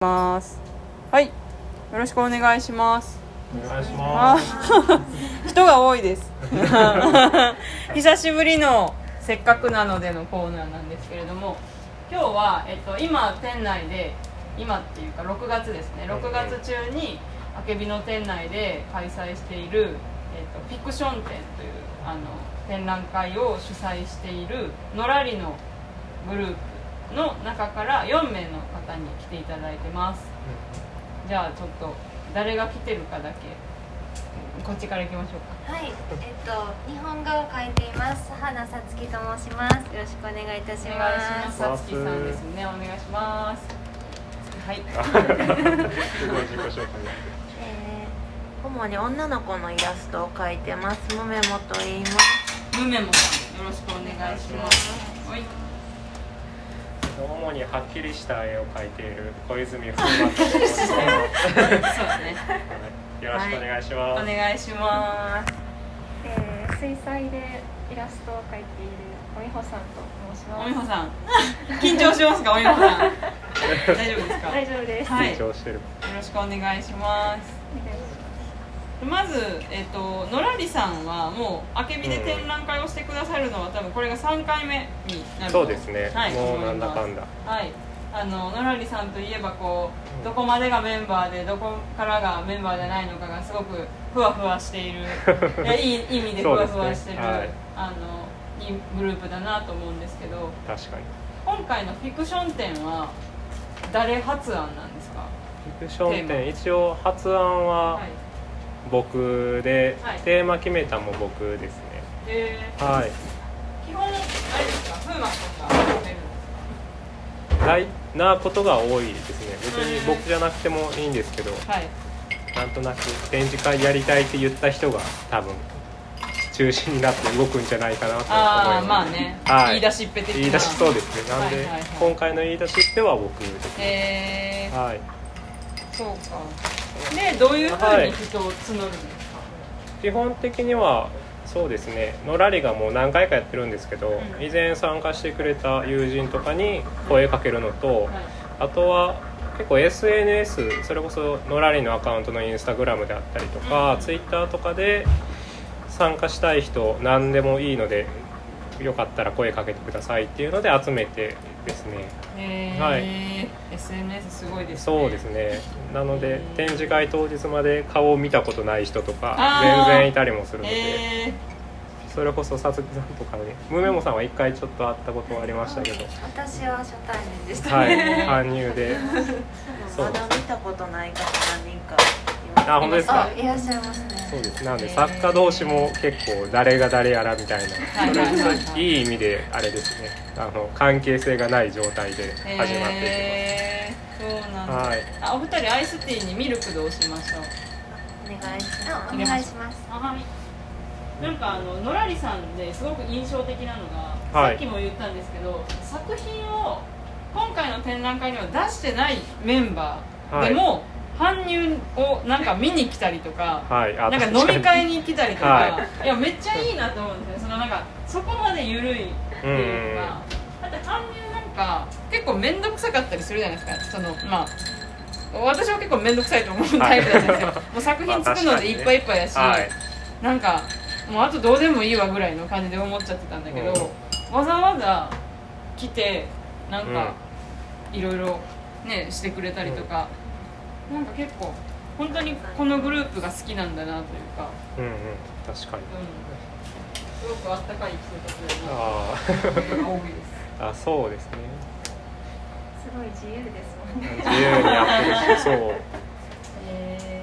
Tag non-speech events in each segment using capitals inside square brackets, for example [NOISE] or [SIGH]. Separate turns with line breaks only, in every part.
ます。はい。よろしくお願いします。
お願いし
あ
ます。[LAUGHS]
人が多いです。[LAUGHS] 久しぶりのせっかくなのでのコーナーなんですけれども今日は、えっと、今店内で今っていうか6月ですね。6月中にあけびの店内で開催している、えっと、フィクション展というあの展覧会を主催しているのらりのグループの中から4名の方に来ていただいてます。じゃあちょっと誰が来てるかだけ。こっちから行きましょうか。
はい、えっと日本画を描いています。花さつきと申します。よろしくお願いいたしま。
ます。すさつきさんです。ねお願いします。はい。[LAUGHS]
主に女の子のイラストを描いてます。ムメモと言います。
ムメモさんよろしくお願いします。はい
主にはっきりした絵を描いている小泉風磨と申します。
そうだね。
よろしくお願いし
お
ます。
願いします。
えー水彩でイラストを描いているおみほさんと申します。
おみほさん。緊張しますかおみほさん。[LAUGHS] 大丈夫ですか？
大丈夫です、
はい。
緊張してる。
よろしくお願いします。
お願いし
まず、えっとのらりさんはもうあけびで展覧会をしてくださるのは多分これが3回目になると
そうですね。
はい、
もう
思
ないんだかんだ。
はい。あののらりさんといえばこうどこまでがメンバーでどこからがメンバーじゃないのかがすごくふわふわしている。[LAUGHS] いやいい意味でふわふわしてる、
ねはい。
あのいいグループだなと思うんですけど。
確かに。
今回のフィクション展は誰発案なんですか？
フィクション展一応発案は
はい
僕で、
はい。
テーマ決めたも僕ですね。
え
はい。
ー基本あれですか？風磨さんが決める
大なことが多いですね。別に僕じゃなくてもいいんですけど。
かはい。
なんとなく展示会やりたいって言った人が多分中心になって動くんじゃないかなと思います。
ああまあね、
はい。
言い出しっぺ的な。
言い出しそうですね。なんで、
はいはいはい。
今回の言い出しっぺは僕ですね、
へえー、
はい。
そうかでどういうふうに人を募るんですか、
基本的にはそうですね。のらりがもう何回かやってるんですけど、
うん。
以前参加してくれた友人とかに声かけるのと、
はい。
あとは結構 SNS それこそのらりのアカウントのインスタグラムであったりとか、
うん。
ツイッターとかで参加したい人何でもいいのでよかったら声かけてくださいっていうので集めてですね。は
SNS すごいですね。
そうですね。なので展示会当日まで顔を見たことない人とか全然いたりもするのでそれこそさつきさんとかねムメモさんは一回ちょっと会ったことはありましたけど。
私は初対面でした
はい
ね。
搬入で。
まだ見たことない方何人かいます。
あ本当ですか？
あ、いらっしゃいますね。
そうです。なので作家同士も結構誰が誰やらみたいな。それいい意味であれですね。あの関係性がない状態で始まっていき
へー。そうなんだ、
ます。はい。
あお二人アイスティーにミルクどうしましょう？
お願いします。
願いします。
はいなんかあののらりさんですごく印象的なのが、
はい。
さっきも言ったんですけど作品を今回の展覧会には出してないメンバーでも、搬入をなんか見に来たりとか、
はいあ
なんか飲み会に来たりとか、、
はい。
やめっちゃいいなと思うんですよ。そのなんかそこまで緩いっていうか、だって搬入なんか結構面倒くさかったりするじゃないですか。そのまあ私は結構面倒くさいと思うタイプだったんですよ、
は [LAUGHS] い
もう作品作るのでいっぱいいっぱいやし、
はい
なんかもうあとどうでもいいわぐらいの感じで思っちゃってたんだけど、わざわざ来てなんかいろいろねしてくれたりとか、なんか結構本当にこのグループが好きなんだなというか、
うんうん確かに。
うん、すごくあったかい人たちだな
あ
多いです。
ーあそうですね。
すごい自由ですもんね。
自由にやってるしそう。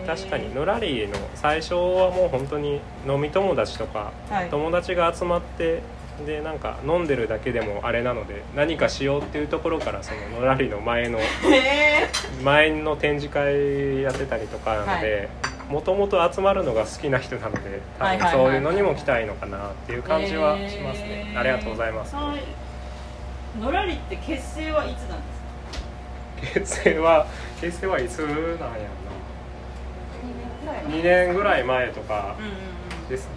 確かにのらりの最初はもう本当に飲み友達とか、
はい。
友達が集まってでなんか飲んでるだけでもあれなので何かしようっていうところからそののらりの前の前の展示会やってたりとかなのでもともと集まるのが好きな人なので多分そういうのにも来たいのかなっていう感じはしますね、ありがとうございます。
はいのらりって結成はいつなんですか？
結成は結成はいつなんやろ
2年くらい
な2年ぐらい前とかですね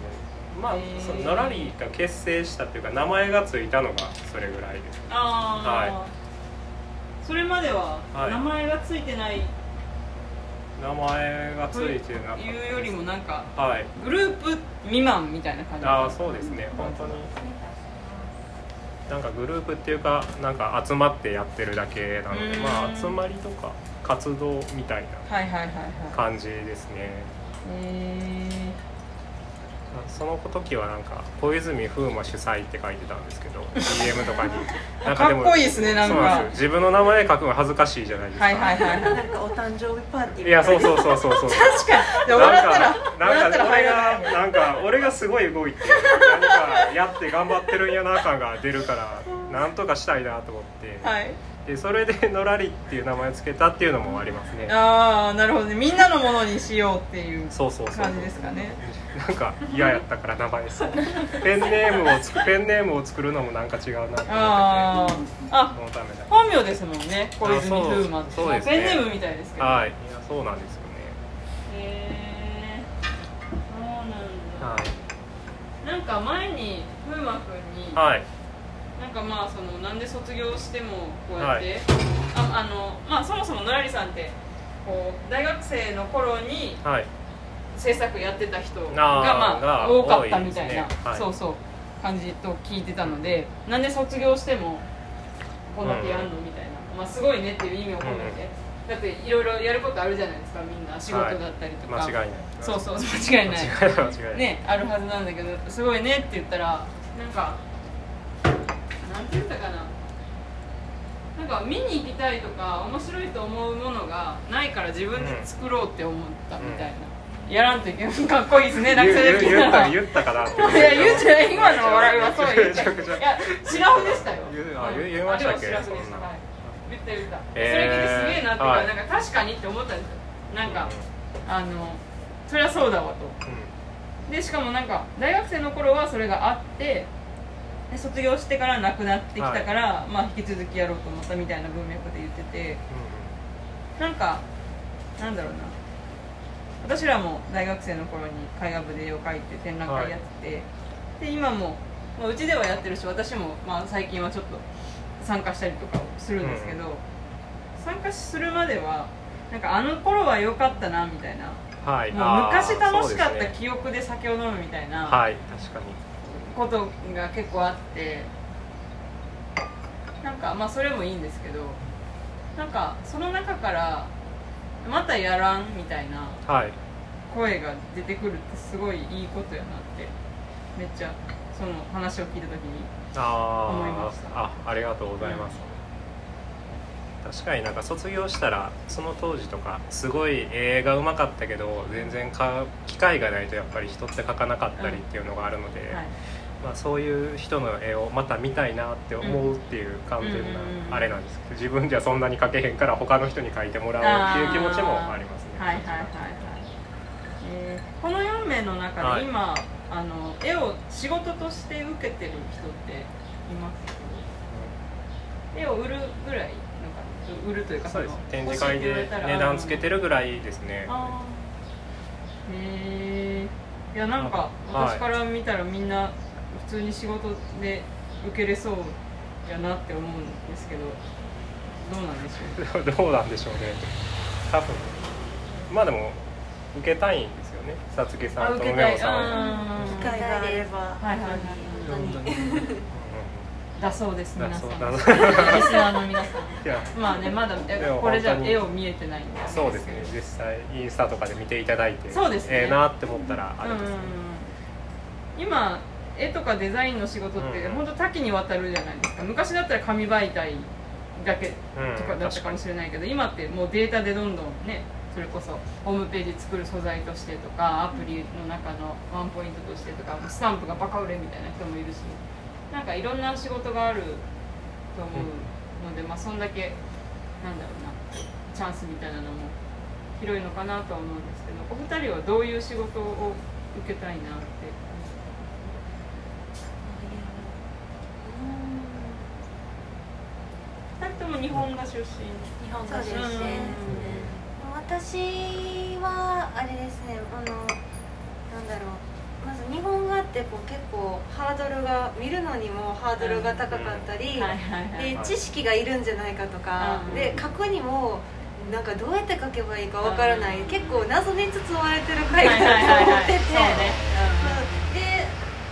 まあ
へー
そののらりが結成したっていうか名前がついたのがそれぐらいです。
ああ、
は
それまでは
はい。
名前がついてない。
名前がつ
と
いてなかった
いうよりもなんか
はい。
グループ未満みたいな感じ。
ああそうですね。本当に。なんかグループっていうかなんか集まってやってるだけなので
うん。
まあ集まりとか活動みたいな
はいはいはいはい。
感じですね。
え
その時はなんか小泉風磨主催って書いてたんですけど [LAUGHS] DM とかに。なん
かっこいいですねなんか。
そうなんですよ。自分の名前書くの恥ずかしいじゃないです
ー、
か。
はいはいはいはい。
なんかお誕生日パーティー
いやそうそうそうそうそう。
確かに。でも笑ったら
なんか
笑ったら。入
俺がなんか俺がすごい動いて何かやって頑張ってるんやな感が出るからなんとかしたいなと思って、
はい
でそれで「のらり」っていう名前をつけたっていうのもありますね。
ああなるほどね。みんなのものにしようっていう
そうそうそう
感じですかね。
なんか嫌やったから名前そう。[LAUGHS] ペンネームをつくペンネームを作るのもなんか違うなと思ってて。
あー。あ
そのためだ。
本名ですもんね。小泉風磨って。
そうそうです。ね
ペンネームみたいですけど。
はい。いやそうなんですよね。
へえそうなんだ、
はい。
なんか前に風磨くんに、
はい
なんかまあそのなんで卒業してもこうやって、
はい。
ああのまあそもそものらりさんってこう大学生の頃に
はい。
制作やってた人がまあ
が
多かったみたいな、
ね。はい。
そうそう感じと聞いてたのでなんで卒業してもこんだけやんのみたいな、まあすごいねっていう意味を込めて、だっていろいろやることあるじゃないですかみんな。仕事だったりとか、
間違いない。
そうそう間違いない。
間違いない間違いない。
ねあるはずなんだけどすごいねって言ったらなんかなんて言ったかな。なんか見に行きたいとか面白いと思うものがないから自分で作ろうって思ったみたいな、やらんといけないかっこいいですね。なんかそれ
言う言ったかな
いや言うてない今の笑いはそう言って。[LAUGHS]
めちゃくちゃ
いやシラフでしたよ。
言言いましたっけ？
あれはシラフでした。
そんな。
はい言った言った、
へー。
それ聞いてすげえなっていうか、
はい
なんか確かにって思ったんですよ。なんか、あのそれはそうだわと。
うん。
でしかもなんか大学生の頃はそれがあってで卒業してからなくなってきたから、まあ引き続きやろうと思ったみたいな文脈で言ってて。なんかなんだろうな。私らも大学生の頃に絵画部で絵を描いて展覧会やってて、で今も、まあ、うちではやってるし私も、まあ、最近はちょっと参加したりとかをするんですけど、参加するまではなんかあの頃は良かったなみたいな。
はい。
もう昔楽しかった記憶で酒を飲むみたいな。
はい確かに
ことが結構あってなんかまあそれもいいんですけどなんかその中からまたやらんみたいな
はい。
声が出てくるってすごいいいことやなってめっちゃその話を聞いた時に
あ
思いました。
ああありがとうございます、確かになんか卒業したらその当時とかすごい絵がうまかったけど全然か機会がないとやっぱり人って描かなかったりっていうのがあるので、
はい
まあ、そういう人の絵をまた見たいなって思うっていう完全
うんうんうんうん。
なあれなんです。けど自分じゃそんなに描けへんから他の人に描いてもらおうっていう気持ちもありますね。
はいはいはいはい、えーこの4名の中
はい。
で今、あの絵を仕事として受けてる人っています絵を売るぐらいのか売るというか
そうです。
の
展示会で値段つけてるぐらいですね。
へえいやなんか私から見たらみんな普通に仕事で受けれそうやなって思うんですけどどうなんでしょう？[LAUGHS]
どうなんでしょうね。多分。まあでも受けたいんですよね。さつきさんと梅
あ受けたい
尾さんは。
うん
機会があれば。
はいはいはい。
本当に
だそうです
だ
皆さん。[LAUGHS] リスナーの皆さん。[LAUGHS] まあねまだこれじゃ絵を見えてないんで。
そうですね。実際インスタとかで見ていただいて。
そうですね。
ええなって思ったらあれですね、
今絵とかデザインの仕事って
うん
本当多岐にわたるじゃないですか。昔だったら紙媒体だけ
うん
とかだったかもしれないけど今ってもうデータでどんどんねそれこそホームページ作る素材としてとかアプリの中のワンポイントとしてとかスタンプがバカ売れみたいな人もいるしなんかいろんな仕事があると思うので、まあそんだけなんだろうなチャンスみたいなのも広いのかなとは思うんですけどお二人はどういう仕事を受けたいなって二人とも日本が出身。
日本
そうですね。
私はあれですねあのなんだろうまず日本画っってこう結構ハードルが見るのにもハードルが高かったり、で知識がいるんじゃないかとか、
うん
で書くにもなんかどうやって書けばいいかわからない、
うん
結構謎に包まれてる
はいはい
回だと思ってて、で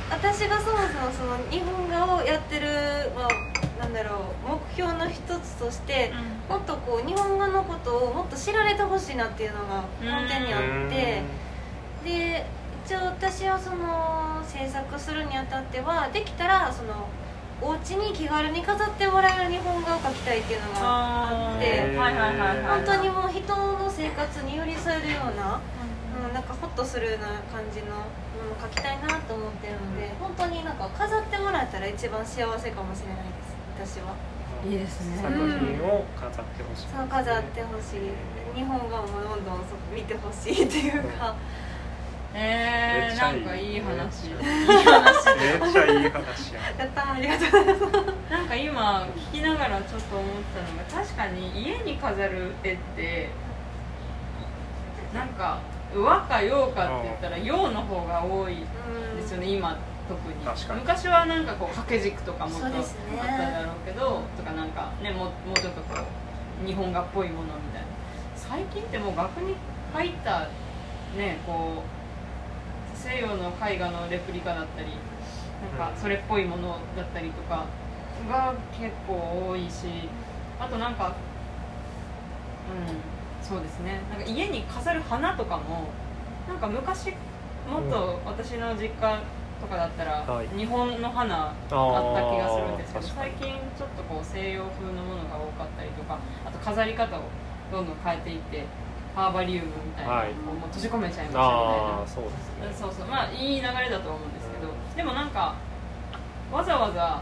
私がそもそもその日本画をやってる、まあ、なんだろう目標の一つとして
うん。
もっとこう日本画のことをもっと知られてほしいなっていうのが根底にあってで一応私はその制作するにあたってはできたらそのお家に気軽に飾ってもらえる日本画を描きたいっていうのがあって本当にもう人の生活に寄り添えるような、うん、なんかホッとするような感じのものを描きたいなと思ってるので本当になんか飾ってもらえたら一番幸せかもしれないです私は。
いいですね。
作品を飾ってほしい、
そう飾ってほしい。日本画もどんどんそ見てほしいっていうか。
えー、ないんかいい。話
めっ
いい話。
めっちゃいい話や。
やったーありがとうございます。
なんか今聞きながらちょっと思ったのが確かに家に飾る絵ってなんか和か洋かって言ったら洋の方が多いですよね今
確かに。
昔はなんかこう掛け軸とかもっとあっただろうけどとかなんかねもうもうちょっとこう日本画っぽいものみたいな。最近ってもう額に入ったねこう西洋の絵画のレプリカだったりなんかそれっぽいものだったりとかが結構多いしあとなんかうんそうですね。なんか家に飾る花とかもなんか昔もっと私の実家とかだったら
はい。
日本の花あった気がするんですけど最近ちょっとこう西洋風のものが多かったりとかあと飾り方をどんどん変えていってハーバリウムみたいな、
はい。
もう閉じ込めちゃいましたみたいな
そうですね。
そうそう。まあいい流れだと思うんですけどでもなんかわざわざ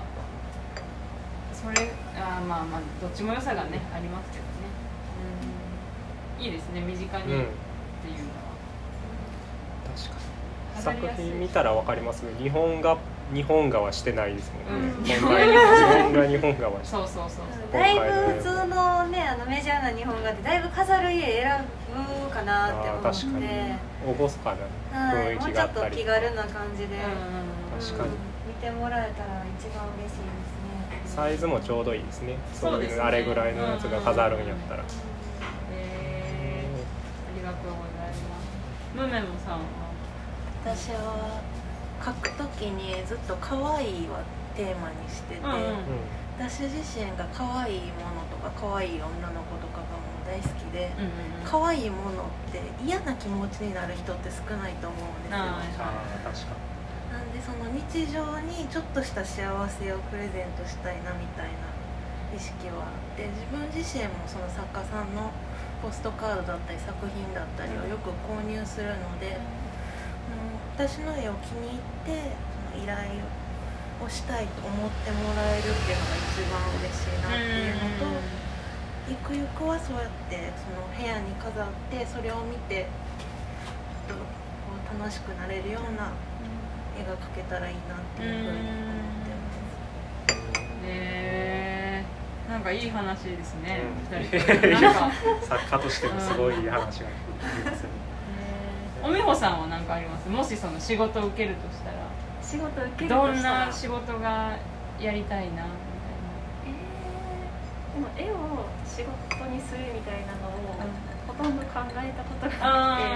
それあーまあまあどっちも良さがねありますけどね。うん。いいですね身近にっていう
うん。
のは、
確かに作品見たらわかります日本画日本画はしてないですもんね、
うん。
日本画日本画日本画はして
そうそうそうそう。
だいぶ普通のねあのメジャーな日本画ってだいぶ飾る家選ぶかなって思
あー確かに。
って
厳かな
はい、
雰囲
もう
気があったり
ちょっと気軽な感じで、
うん
確かに。
見てもらえたら一番嬉しいですね。
サイズもちょうどいいですね。
そうですね。
いうあれぐらいのやつが飾るんやったら、
えー、ありがとうございます。ムメモさんは？
私は書くときにずっと可愛いはテーマにしてて、
うん。うん
私自身が可愛いものとか可愛い女の子とかがもう大好きで、
うんうんうん。
可愛いものって嫌な気持ちになる人って少ないと思うんですよ、
あ
ああ確か
なんでその日常にちょっとした幸せをプレゼントしたいなみたいな意識はあって自分自身もその作家さんのポストカードだったり作品だったりをよく購入するので、うん、私の絵を気に入ってその依頼をしたいと思ってもらえるっていうのが一番嬉しいなっていうのと。ゆくゆくはそうやってその部屋に飾ってそれを見てとこう楽しくなれるような絵が描けたらいいなっていうふうに思ってます。
えー、なんかいい話ですね、
うん
二人 [LAUGHS] [LAUGHS]
作家としてもすごいいい話が聞きますね
おみほさんは何かあります？もしその仕事を受けるとしたら。
仕事受ける
どん
としたら。
な仕事がやりたいなみ
えーでも絵を仕事にするみたいなのを、ほとんど考えたこと
たい
がなくて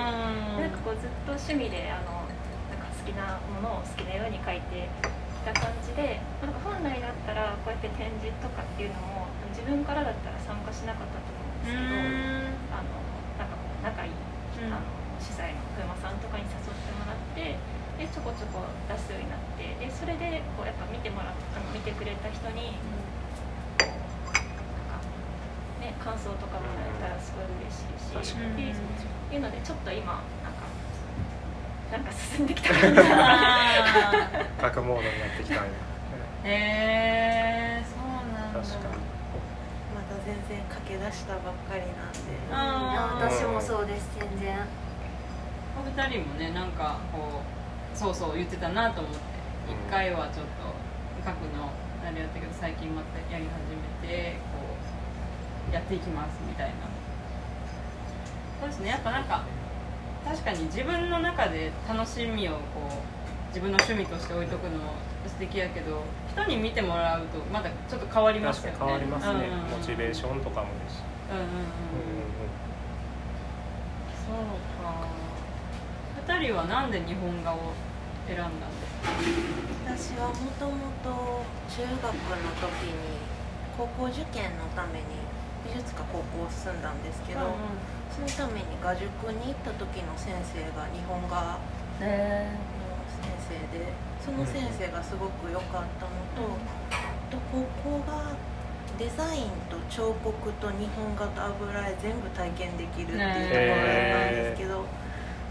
な
なんかこうずっと趣味であのなんか好きなものを好きなように描いてきた感じでなんか本来だったらこうやって展示とかっていうのも自分からだったら参加しなかったと思うんですけどあのなんかこう仲いい、あの主催の車さんとかに誘ってもらってでちょこちょこ出すようになってでそれでこうやっぱ見てもらっあの見てくれた人になんかね感想とかもらえたらすごい嬉しいしっていうのでちょっと今なんかなんか進んできた感じ。が
書くモードになってきたんや。
へえー、そうなんだ。
確かに。
まだ全然駆け出したばっかりなんで。
私もそうです全然
お二人もねなんかこうそうそう言ってたなと思って一回はちょっと書くのあれやったけど最近またやり始めてこうやっていきますみたいな。そうですね。やっぱなんか確かに自分の中で楽しみをこう自分の趣味として置いとくのも素敵やけど人に見てもらうとまだちょっと変わります
確
よね。
かに変わりますね、
うんうんうん。
モチベーションとかもですし、
うん。うんうん
うん。
そうか二人はなんで日本画を選んだんですか？
私はもともと中学の時に高校受験のために美術科高校進んだんですけど、そのために画塾に行った時の先生が日本画の
へ
先生でその先生がすごく良かったのと、あと高校がデザインと彫刻と日本画と油絵全部体験できるっていうところだったんですけど、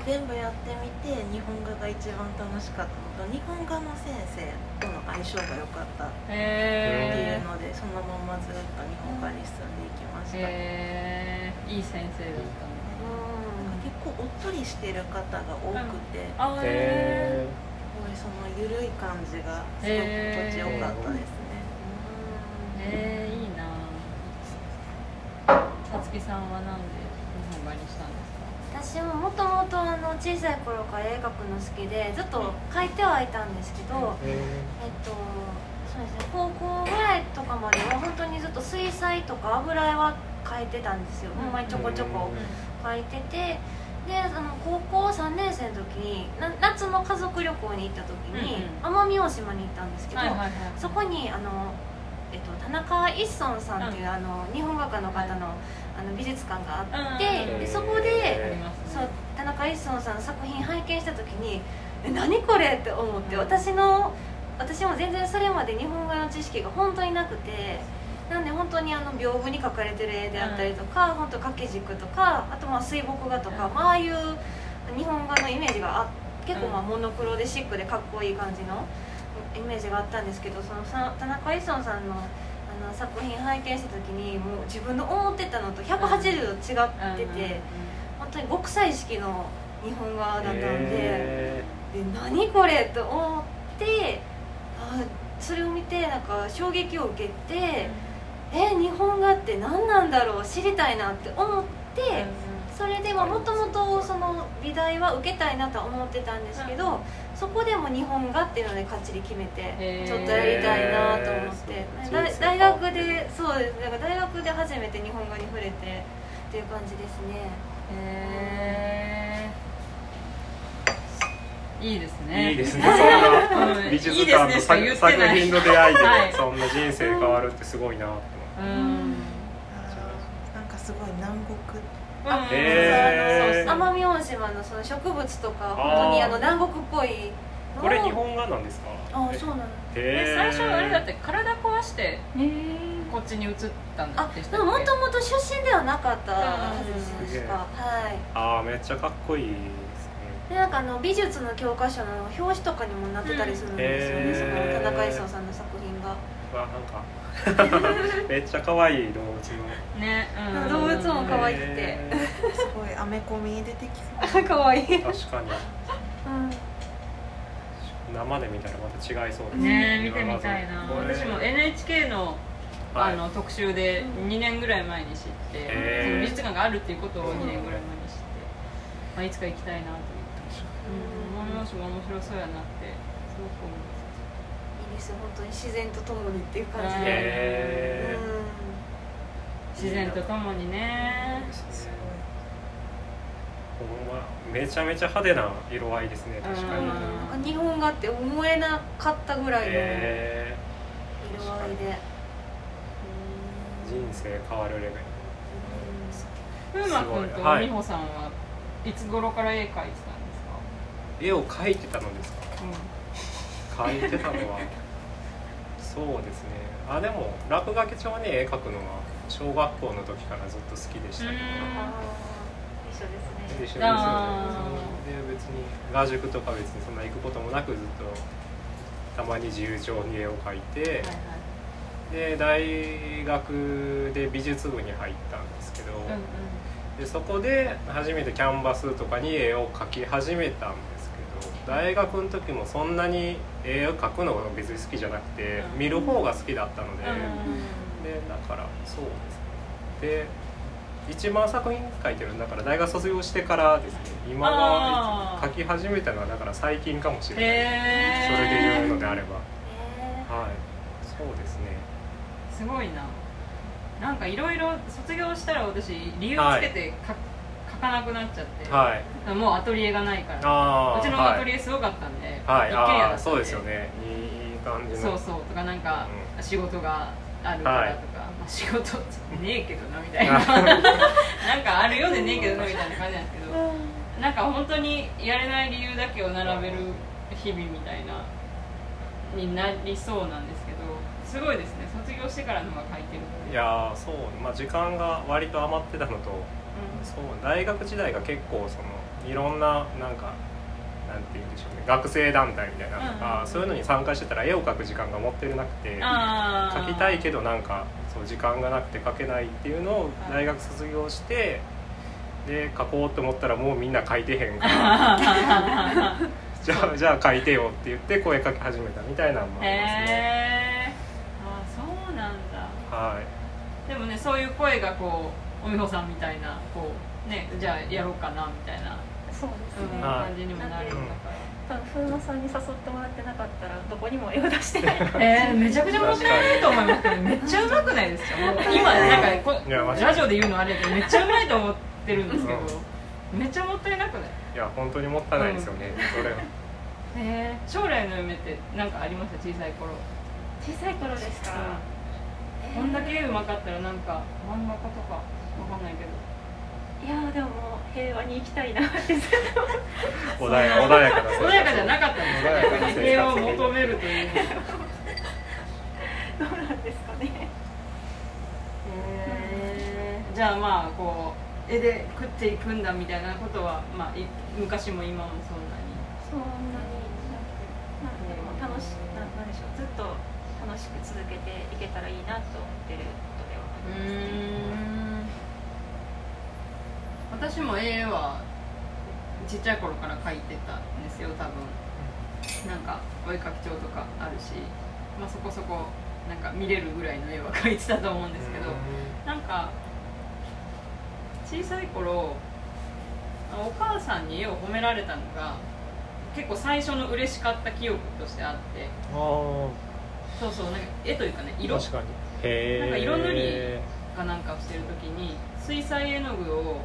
全部やってみて日本画が一番楽しかったのと。日本画の先生との相性が良かったって
えへ
いうので、そのままずっと日本画に進んでいきました。
えー、いい先生だったね。
うん
結構おっとりしてる方が多くて、
あ
へ
すごいその緩い感じがすごく心地よかったですね。
えー、いいな。さつきさんはなんで日本画にしたんですか
私ももともとあの小さい頃から絵描くの好きでずっと描いてはいたんですけど、
え
えっとそうですね高校ぐらいとかまでは本当にずっと水彩とか油絵は描いてたんですよ、ほんまにちょこちょこ描いててであの高校3年生の時にな夏の家族旅行に行った時に、
うん。
奄美大島に行ったんですけど、
はいはいはい。
そこにあの、えっと、田中一村さんっていう、
うん。
あの日本画家の方の,、あの美術館があって、
うん
でそこ
あ
でそう
ね
田中一村さんの作品拝見した時に「え何これ?」って思って、
うん。
私の私も全然それまで日本画の知識が本当になくてなんで本当にあの屏風に描かれてる絵であったりとか、本当掛け軸とかあとまあ水墨画とか、
うん。
まあああいう日本画のイメージがあ結構まあモノクロでシックでかっこいい感じのイメージがあったんですけどそのさ田中一村さんのあの作品拝見した時にもう自分の思ってたのと180度違ってて、本当に極彩色の日本画だったんで。
え
で何これと思ってあそれを見てなんか衝撃を受けて、え日本画って何なんだろう知りたいなって思って、それでもともとその美大は受けたいなとは思ってたんですけど、そこでも日本画っていうのでかっちり決めてちょっとやりたいなと思って、大学でそうですなんか大学で初めて日本画に触れてっていう感じですね。
へえいいですね。
いいですね。[LAUGHS] そん
う
なん美術
いいです
館の
ねしか言
作作品の出会いで、
は [LAUGHS] い
そんな人生変わるってすごいなって思って。
うん。
なんかすごい南国
あ
へー。
奄美大島のその植物とか本当にあの南国っぽい
これ日本画なんですか？
あそうなの
え
へ
最初あれだって体壊して
え
こっちに移ったん
あ
で
ももと
も
もと出身ではなかったはず
うん
です確かはい。
ああめっちゃかっこいいですね。
でなんかあの美術の教科書の表紙とかにもなってたりするんですよね、
うん
その田中勲さんが
わなんかめっちゃ可愛い動物の。
ね、うん、
動物も可愛くて。
へ
すごいアメコミ出てきそう
かわい。
確かに。
うん
生で見たらまた違いそうです。
ね見てみたいな。私も NHK の
はい。
あの特集で2年ぐらい前に知って、
へー。
その美術館があるっていうことを2年ぐらい前に知って、まあ、いつか行きたいなと思って、うん、思います面白そうやなってすごく思います
いいです本当に自然とともにっていう感じで、うん。
自然とともにね。
す
ほんまめちゃめちゃ派手な色合いですね確かに。
うん
なんか日本画って思えなかったぐらいの色
へ
合いで、
ー人生変わるレベル。
風磨君と
はい。
美穂さんはい。つ頃から絵描いてたんですか、
絵を描いてたのですか？描いてたのはそうですね。あでも落書き帳に絵描くのは小学校の時からずっと好きでしたけど
一緒ですね。
一緒ですよね。
あ
で別に画塾とか別にそんな行くこともなくずっとたまに自由帳に絵を描いて、
はいはい。
で大学で美術部に入ったんですけど、
うんうん。
でそこで初めてキャンバスとかに絵を描き始めたんです大学の時もそんなに絵を描くのが別に好きじゃなくて
うん。
見る方が好きだったので、
うん。
でだからそうですね。で一番作品書いてるんだから大学卒業してからですね。今は書き始めたのはだから最近かもしれない、
へ
それで言うの
え
であれば。
へ
はい。そうですね。
すごいな。なんかいろいろ卒業したら私理由つけて書,、書かなくなっちゃって、
はい。
もうアトリエがないから。うちのアトリエすごかったんで、
はい、
一軒家だったん
ああそうですよね。いい感じの。
そうそうとかなんか、
う
仕事があるからとか、
はい。
まあ、仕事ねえけどなみたいな。[LAUGHS] なんかあるようでねえけどなみたいな感じなんですけど。なんか本当にやれない理由だけを並べる日々みたいなになりそうなんですけど。すごいですね。卒業してからのが書いてる
いやーそう。まあ時間が割と余ってたのとそう大学時代が結構そのいろんななんかなんて言うんでしょうね学生団体みたいなのとか、
うん
そういうのに参加してたら絵を描く時間が持ってなくて描きたいけどなんかそう時間がなくて描けないっていうのを大学卒業してで描こうと思ったらもうみんな描いてへんから [LAUGHS] じゃあじゃいてよって言って声かけ始めたみたいなのもありますね。
へえあそうなんだ。
はい。
でもねそういう声がこうおみほさんみたいなこうねじゃあやろうかなみたいな、
そうです
うん。
ね、
はい
感じにもなるんだから、
多分風磨さんに誘ってもらってなかったらどこにも絵を出してない。[LAUGHS]
えー、めちゃくちゃもったいないと思いますけどめっちゃうまくないですかもう今なんかこラジオで言うのあれだけどめっちゃうまいと思ってるんですけど、めっちゃもったいなくない？
いや本当にもったいないですよね、それは。
えー、将来の夢って何かありました？小さい頃、
小さい頃ですか、
こんだけ絵うまかったらなんか漫画家とかわかんないけど。
いやーでももう平和に行きたいな。ってずっと
穏や穏やかな
穏やかじゃなかったんです
穏やかな生活。
よ平和を求めるという。[LAUGHS]
どうなんですかね。
じゃあまあこう絵で食っていくんだみたいなことは、まあ、い昔も今もそんなに。
そんなに。なくなんでも楽しななんでしょう。ずっと楽しく続けていけたらいいなと思ってることではありますね
私も絵はちっちゃい頃から描いてたんですよ多分。なんかお絵描き帳とかあるし、まあ、そこそこなんか見れるぐらいの絵は描いてたと思うんですけどなんか小さい頃お母さんに絵を褒められたのが結構最初の嬉しかった記憶としてあって。
あ
そうそうなんか絵というかね
あ
色。
確かに。
なんか色塗りかなんかをしてる時に水彩絵の具を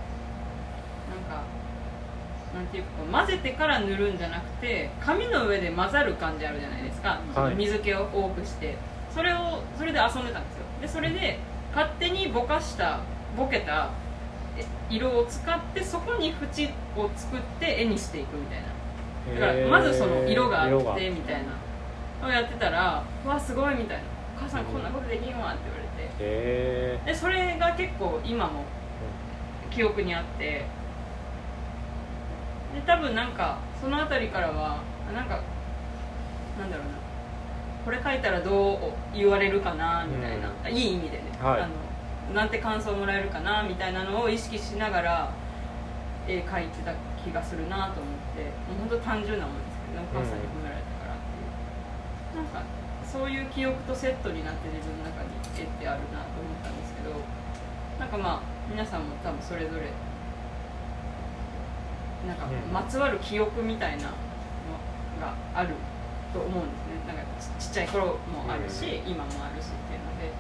なんていうか混ぜてから塗るんじゃなくて紙の上で混ざる感じあるじゃないですか、その水気を多くして。それをそれで遊んでたんですよ。でそれで勝手にぼかしたぼけたえ色を使ってそこに縁を作って絵にしていくみたいな。だからまずその色があってみたいな。のをやってたら「わすごい」みたいな「お母さんこんなことできんわ」って言われて。でそれが結構今も記憶にあってで多分なんかその辺りからはあなんかなんだろうな。これ書いたらどう言われるかなみたいな、
う
いい意味でね、
はい。
あのなんて感想もらえるかなみたいなのを意識しながら絵描いてた気がするなと思って。もう本当単純なもんですけどね。お母さんに褒められたからっていう、なんかそういう記憶とセットになって自分の中に絵ってあるなと思ったんですけど。なんかまあ皆さんも多分それぞれなんか
うん
まつわる記憶みたいなのがあると思うんですね。なんかちちっちゃい頃もあるし、
う
今もあるしっていうので。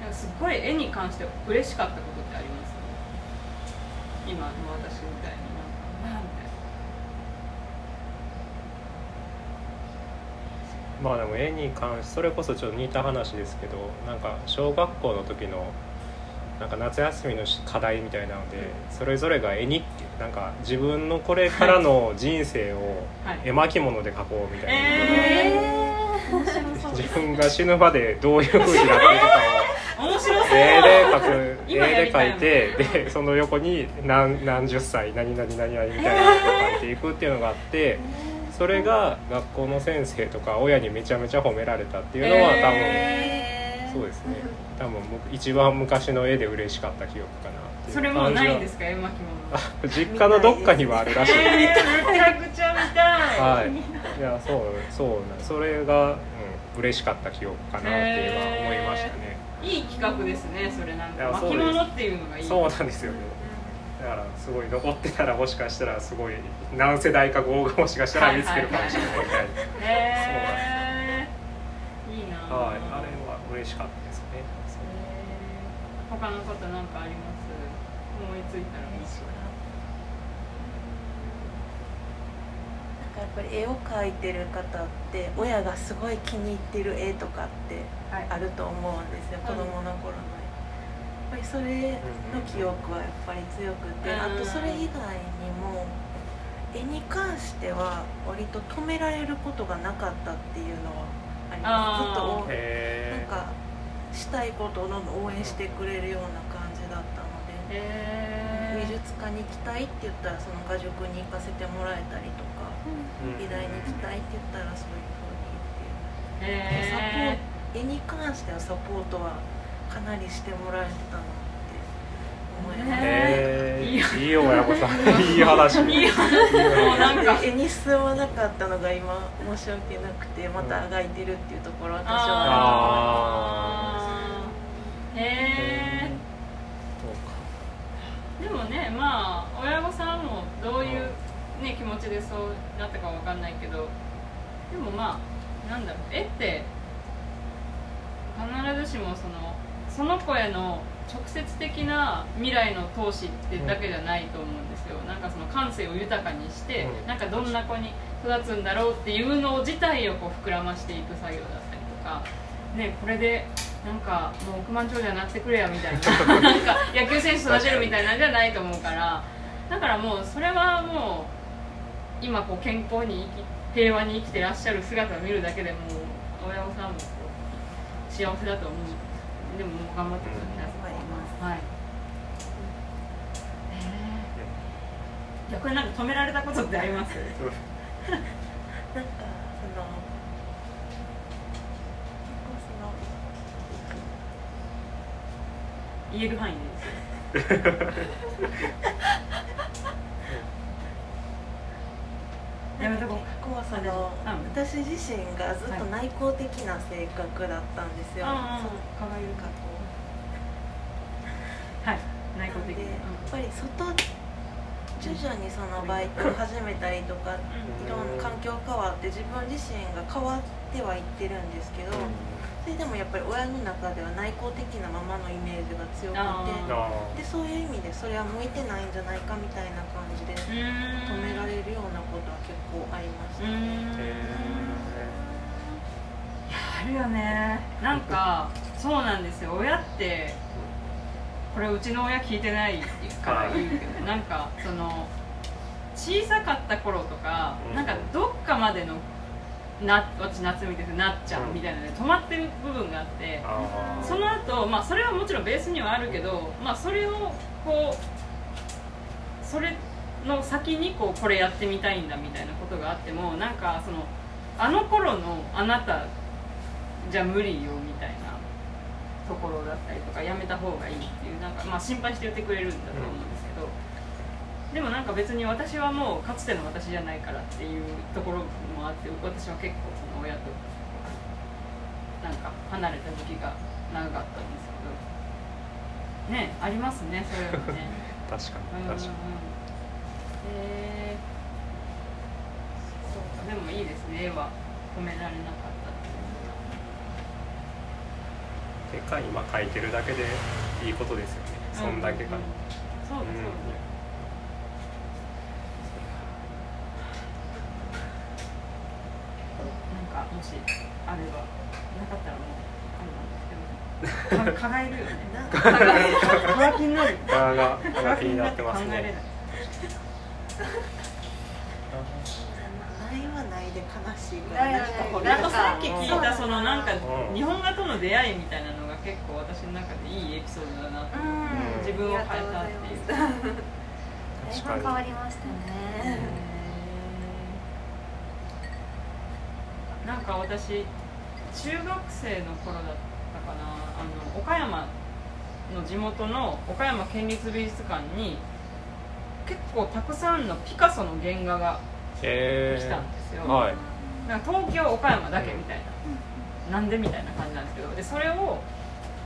なんかすっごい絵に関して嬉しかったことってあります？今の私みたいになんかなんみたいな
まあでも絵に関しそれこそちょっと似た話ですけどなんか小学校の時のなんか夏休みの課題みたいなのでそれぞれが絵日記なんか自分のこれからの人生を
はい。
絵巻物で描こうみたいな、
え
面白そう。
自分が死ぬまでどういう風になっているかを [LAUGHS] 絵で描く絵で描いてでその横に何何十歳何々何々みたいなことを描いていくっていうのがあってそれが学校の先生とか親にめちゃめちゃ褒められたっていうのは多分、
え
そうですね。多分僕一番昔の絵で嬉しかった記憶かな
それもうないんですか絵巻物。
あ実家のどっかにはあるらしい。
えー、めちゃくちゃ見たい。
はい。いやそうそうなそれが、うん、嬉しかった記憶かなっていうのは思いましたね、
いい企画ですねそれなんか。巻物っていうのがいい。
そうなんですよ。ねだからすごい残ってたらもしかしたらすごい何世代か後がもしかしたら見つけるかもしれない。みたいな
いいなぁ
はい。あれは嬉しかったですね。
他のことなんかあります思いついたら
な。んかやっぱり絵を描いてる方って親がすごい気に入ってる絵とかって
はい。
あると思うんですよ、
うん。
子供の頃の。やっぱりそれの記憶はやっぱり強くて、
うん。
あとそれ以外にも絵に関しては割と止められることがなかったっていうのはありますずっとなんかしたいことをどんどん応援してくれるような感じだったので、
へ
美術館に行きたいって言ったらその画塾に行かせてもらえたりとか、美大に行きたいって言ったらそういうふうにっていう
え
サポ絵に関してはサポートはかなりしてもらえてたなって
え
いい
ー、いい親御さん。いい話。
いい話。もうなんか
絵に進まなかったのが今申し訳なくてまたあがいてるっていうところは多少あ
あー。へえ
そうか
でもねまあ親御さんもどういう、ね、気持ちでそうなったかわかんないけどでもまあなんだろう絵って必ずしもそのその子への直接的な未来の投資ってだけじゃないと思うんですよ、なんかその感性を豊かにして、
うん。
なんかどんな子に育つんだろうっていうの自体をこう膨らましていく作業だったりとか。ねこれでなんかもう億万長者になってくれやみたいな。[LAUGHS] なんか野球選手育てるみたいなんじゃないと思うから。だからもうそれはもう今こう健康に生き平和に生きてらっしゃる姿を見るだけでもう親御さんも幸せだと思う。でももう頑張ってください、はい。逆になんか止められたことってあります？[LAUGHS]
なんかその結構
言える範囲でいいです。よやめとこう
その結構その、
うん。
私自身がずっと内向的な性格だったんですよ、
ああ
その
かわいい
なんかこう
はい内向的
で
に
やっぱり外徐々にそのバイトを始めたりとかいろんな環境変わって自分自身が変わってはいってるんですけど、それでもやっぱり親の中では内向的なままのイメージが強く
あ
て
あ
でそういう意味でそれは向いてないんじゃないかみたいな感じで止められるようなことは結構ありました
ん
へ
あるよね。なんかそうなんですよ。親ってこれうちの親聞いてないから言うけどなんかその小さかった頃とか
うん。
なんかどっかまでのな私夏見ててなっちゃうみたいなので止まってる部分があってその後、まあそれはもちろんベースにはあるけど、まあ、それをこうそれの先にこうこれやってみたいんだみたいなことがあってもなんかそのあの頃のあなたじゃ無理よみたいなところだったりとかやめた方がいいっていうなんか、まあ、心配して言ってくれるんだと思うんですけど、でもなんか別に私はもうかつての私じゃないからっていうところもあって私は結構その親となんか離れた時期が長かったんですけどねありますねそれはね。[LAUGHS]
確か
うんうんうん。
に確か
へえそうかでもいいですね絵は。褒められなかったっていう
に手か今描いてるだけでいいことですよね。そんだけか
うんそうだそう。だ、なんかもしあればなかったらもうあれなんですけどか蚊がいるよね。蚊が蚊が気になる
側が側が気になってます。ね
ないはないで悲しい
ないはな
んかさっき聞いたそのなんか
うん
日本画との出会いみたいな結構私の中でいいエピソードだなと思って
うん。
自分を変えたっていう。
だいぶ変わりましたね
なんか私中学生の頃だったかな。あの岡山の地元の岡山県立美術館に結構たくさんのピカソの原画が
へ
来たんですよ、
はい。
なんか東京岡山だけみたいな、なんでみたいな感じなんですけど。でそれを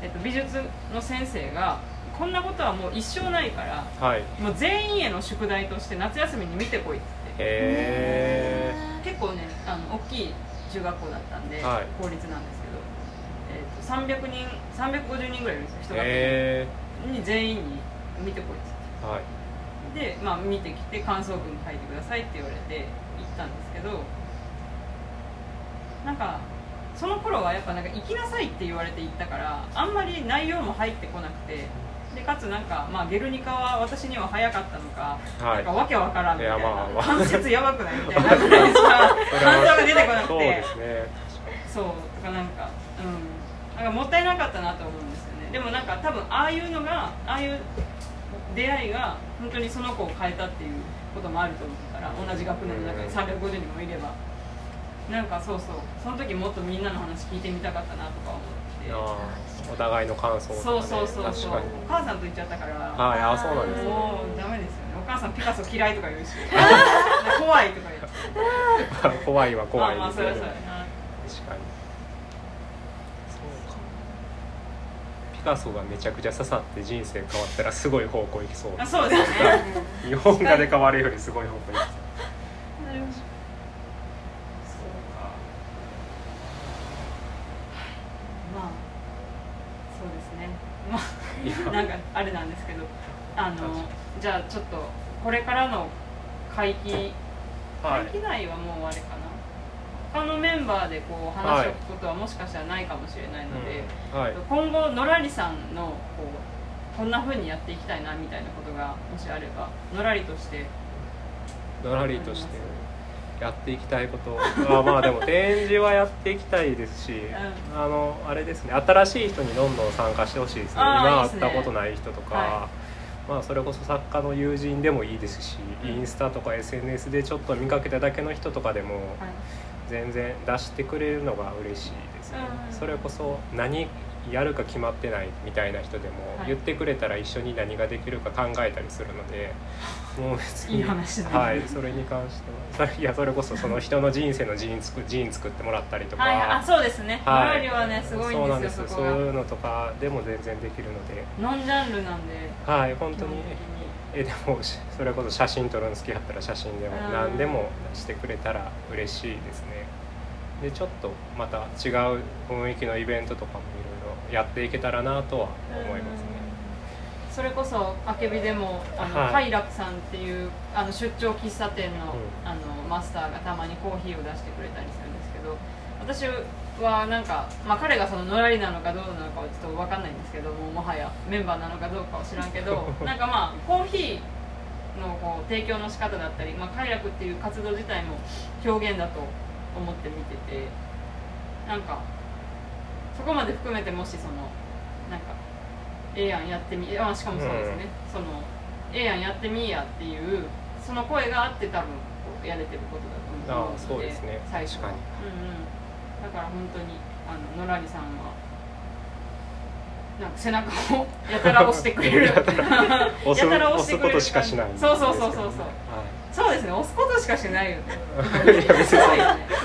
えっと、美術の先生がこんなことはもう一生ないから
はい。
もう全員への宿題として夏休みに見てこいって
へ
結構ねあの大きい中学校だったんで、
はい。
公立なんですけど、えっと300人350人ぐらいいるんですよ人
え
が、
へ
に全員に見てこいって
えはい。
で、まあ、見てきて感想文書いてくださいって言われて行ったんですけどなんかその頃はやっぱなんか行きなさいって言われて行ったからあんまり内容も入ってこなくてでかつなんか、まあ、ゲルニカは私には早かったのか、
はい。
なんかわけわからんみたいな
まあまあ。
関節やばくないみたいなぐらいしか感想が出てこなく
そう
て
ですね。
そうとかなんかうん。なんかもったいなかったなと思うんですよね。でもなんか多分ああいうのがああいう出会いが本当にその子を変えたっていうこともあると思うから同じ学年の中に350人もいればなんかそうそう。その時もっとみんなの話聞いてみたかったなとか思って。
お互いの感想とかね。
そうそうそうそう。お母さんと言っちゃったから。
はいあそうなんですね。
もうダメですよね。お母さんピカソ嫌いとか言うし。[LAUGHS] 怖いとか言って [LAUGHS]
怖いは怖い
まあまあ
ですよね。
そりゃそうやな
確かに。そうか。ピカソがめちゃくちゃ刺さって人生変わったらすごい方向行きそう。
あそうですね。
日本画で変わるよりすごい方向行きそう
まあそうですねまあ
いや
なんかあれなんですけどあのじゃあちょっとこれからの会期
はい。
会期内はもうあれかな。他のメンバーでこう話を聞くことはもしかしたらないかもしれないので、
うん。はい。
今後のらりさんのこうこんな風にやっていきたいなみたいなことがもしあればのらりとして。
のらりとしてやっていきたいこと。あまあでも展示はやっていきたいですし、あのあれですね新しい人にどんどん参加してほしいですね。今会ったことない人とか、
は
まあ、それこそ作家の友人でもいいですし、インスタとか SNS でちょっと見かけただけの人とかでも
はい。
全然出してくれるのが嬉しいですね、
うん。
それこそ何やるか決まってないみたいな人でも
はい。
言ってくれたら一緒に何ができるか考えたりするので [LAUGHS] もう別に
いい話だね。
はいそれに関しては。そ [LAUGHS] れいやそれこそその人の人生の人作 [LAUGHS] 人作ってもらったりとか、
はいあそうですね。のらりはねすごいん
そうなん
で
ですすそ
そこが。
いうのとかでも全然できるので。
ノンジャンルなんで。
はい本当に。えでもしそれこそ写真撮るの好きだったら写真でも
うん。
何でもしてくれたら嬉しいですね。でちょっとまた違う雰囲気のイベントとかもいろいろやっていけたらなとは思いますね。
それこそあけびでもあの、
はい。
快楽さんっていうあの出張喫茶店の,、
うん。
あのマスターがたまにコーヒーを出してくれたりするんですけど私はなんか、まあ、彼がそののらりなのかどうなのかはちょっと分かんないんですけどももはやメンバーなのかどうかは知らんけど [LAUGHS] なんかまあコーヒーのこう提供の仕方だったり、まあ、快楽っていう活動自体も表現だと思って見ててなんかそこまで含めてもしそのなんかええやんやってみあしかもそうですね、そのええやんやってみいやっていうその声があって多分やれてることだと思うので
あそうですね。
最初は。うんうん、だから本当にあののらりさんはなんか背中を [LAUGHS] やたら押してくれる。やたら。[LAUGHS]
押すことしかしない。
そうそうそうそうそう。
は
そうですね。押すことしかしないよね。
い [LAUGHS] いや別に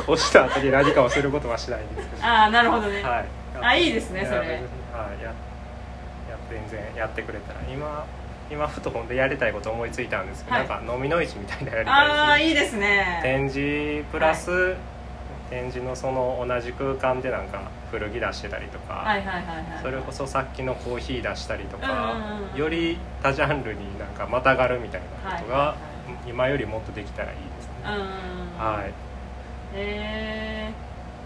押した後に何かをすることはしないんですけど。
ああなるほどね、
はい
あいいですねそれ。
はいやや全然やってくれたら今今ふとほんでやりたいこと思いついたんですけど、
はい。
なんか飲みの市みたいなのやりたい
ああいいですね。
展示プラス、展示のその同じ空間でなんか古着出してたりとか、
はいはいはいはい。
それこそさっきのコーヒー出したりとか、より多ジャンルになんかまたがるみたいなことが、
はいはいは
今よりもっとできたらいいですね、
うん
はい。
へえ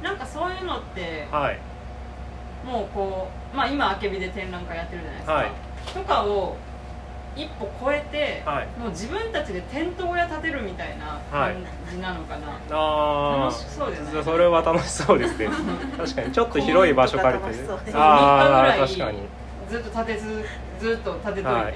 なんかそういうのって
はい
もうこうまあ今あけびで展覧会やってるじゃないですか、
はい。
とかを一歩超えて、
はい。
もう自分たちでテント小屋建てるみたいな感じなのかな、
あ
楽しそうじゃない？
それは楽しそうですね。[LAUGHS] 確かに。ちょっと広い場所借りて
公園とか楽しそうです。
ああ
3日ぐらい
確かに。
ずっと建てずずっと建てといて、
はい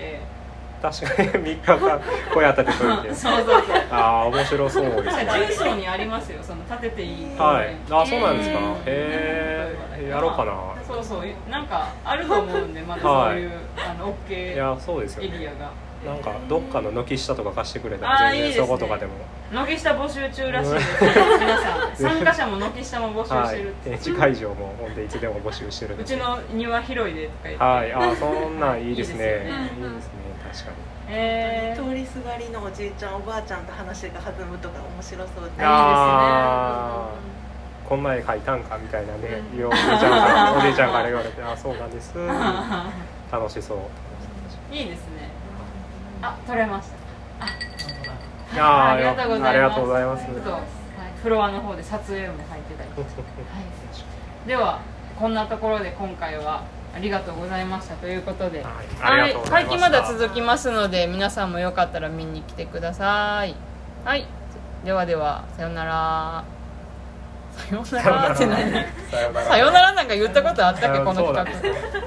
確かに3日間小屋建てといて。[LAUGHS]
そうそうそう。
ああ面白そうですね。
なんか重曹にありますよその建てていい。
はい。あそうなんですか？
へ
えやろうかな。
そうそう。なんかあると思うんでまだそういう、あの
い
OK
やそうですよ
エリ
ね
アが。
なんかどっかの軒下とか貸してくれたら全然そことかでも。
軒下募集中らしいです。[LAUGHS] 皆さん。参加者も軒下も募集
はい
してるって、
展示会場もほんでいつでも募集してる
うちの庭広いでとか言って。
はい。あーそんなんいいですね。いい
いいです
ね確かに。
えー、
通りすがりのおじいちゃんおばあちゃんと話が弾むとか面白そうで。
あー。こんな絵描いたんかみたいなね、
うん。
おじいちゃんからおじいちゃんから言われて「あそうなんです [LAUGHS]」楽しそう。
いいですね。あ撮れました。
いやー
ありがとうございます。
ありがとうございます。
ちょっとはいフロアの方で撮影も入ってたり、[LAUGHS] はい、ではこんなところで今回はありがとうございましたということで、
はい
会期まだ続きますので皆さんもよかったら見に来てください。はいではではさよなら。さよならって何？
さよなら。
さよなら。なんか言ったことあったっけ？
うん
この企画